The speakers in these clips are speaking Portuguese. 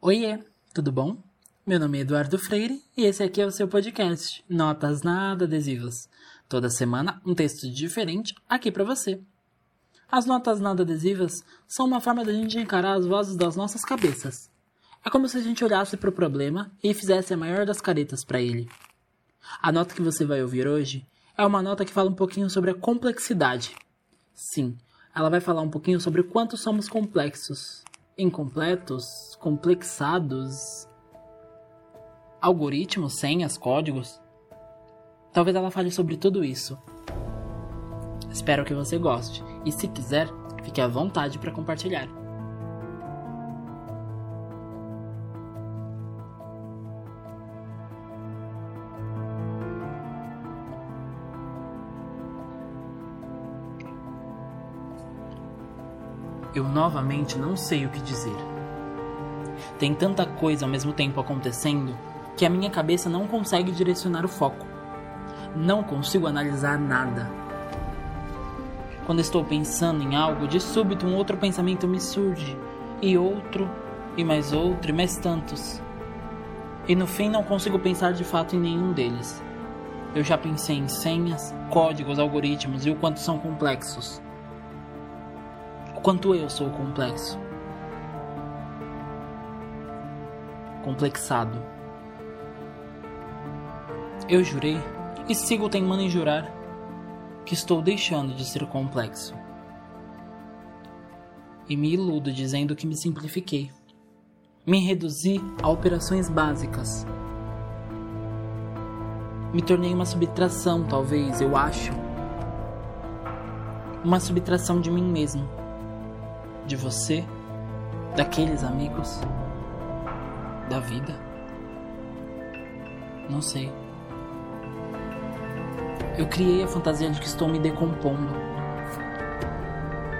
Oiê, tudo bom? Meu nome é Eduardo Freire e esse aqui é o seu podcast Notas Nada Adesivas. Toda semana um texto diferente aqui para você. As notas nada adesivas são uma forma da gente encarar as vozes das nossas cabeças. É como se a gente olhasse para o problema e fizesse a maior das caretas para ele. A nota que você vai ouvir hoje é uma nota que fala um pouquinho sobre a complexidade. Sim, ela vai falar um pouquinho sobre o quanto somos complexos incompletos, complexados, algoritmos, senhas, códigos. Talvez ela fale sobre tudo isso. Espero que você goste e se quiser, fique à vontade para compartilhar. Eu novamente não sei o que dizer. Tem tanta coisa ao mesmo tempo acontecendo que a minha cabeça não consegue direcionar o foco. Não consigo analisar nada. Quando estou pensando em algo, de súbito um outro pensamento me surge, e outro, e mais outro, e mais tantos. E no fim não consigo pensar de fato em nenhum deles. Eu já pensei em senhas, códigos, algoritmos e o quanto são complexos o quanto eu sou complexo. Complexado. Eu jurei e sigo teimando em jurar que estou deixando de ser complexo. E me iludo dizendo que me simplifiquei. Me reduzi a operações básicas. Me tornei uma subtração, talvez, eu acho. Uma subtração de mim mesmo de você, daqueles amigos, da vida? Não sei. Eu criei a fantasia de que estou me decompondo.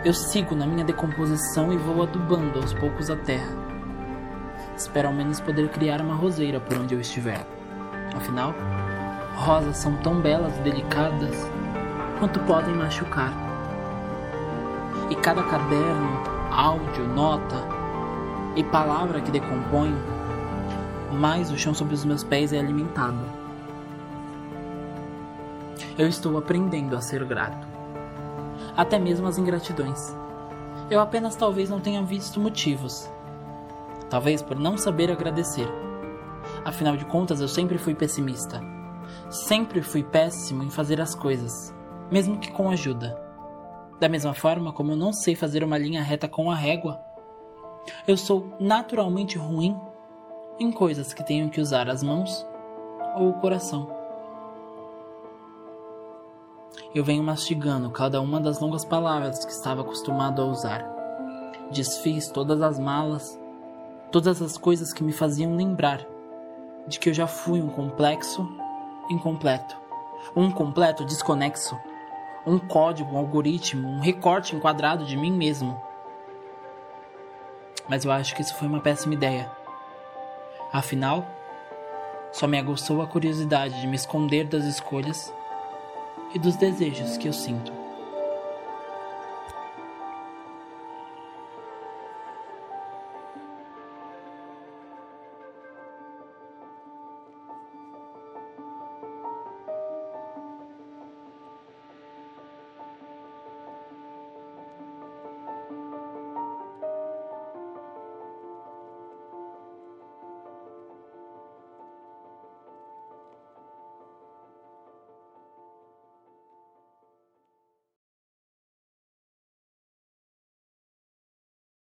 Eu sigo na minha decomposição e vou adubando aos poucos a terra. Espero ao menos poder criar uma roseira por onde eu estiver. Afinal, rosas são tão belas e delicadas quanto podem machucar. E cada caderno áudio, nota e palavra que decomponho, mais o chão sobre os meus pés é alimentado. Eu estou aprendendo a ser grato. Até mesmo as ingratidões. Eu apenas talvez não tenha visto motivos. Talvez por não saber agradecer. Afinal de contas, eu sempre fui pessimista. Sempre fui péssimo em fazer as coisas, mesmo que com ajuda. Da mesma forma como eu não sei fazer uma linha reta com a régua, eu sou naturalmente ruim em coisas que tenho que usar as mãos ou o coração. Eu venho mastigando cada uma das longas palavras que estava acostumado a usar. Desfiz todas as malas, todas as coisas que me faziam lembrar de que eu já fui um complexo incompleto, um completo desconexo um código, um algoritmo, um recorte enquadrado de mim mesmo. Mas eu acho que isso foi uma péssima ideia. Afinal, só me aguçou a curiosidade de me esconder das escolhas e dos desejos que eu sinto.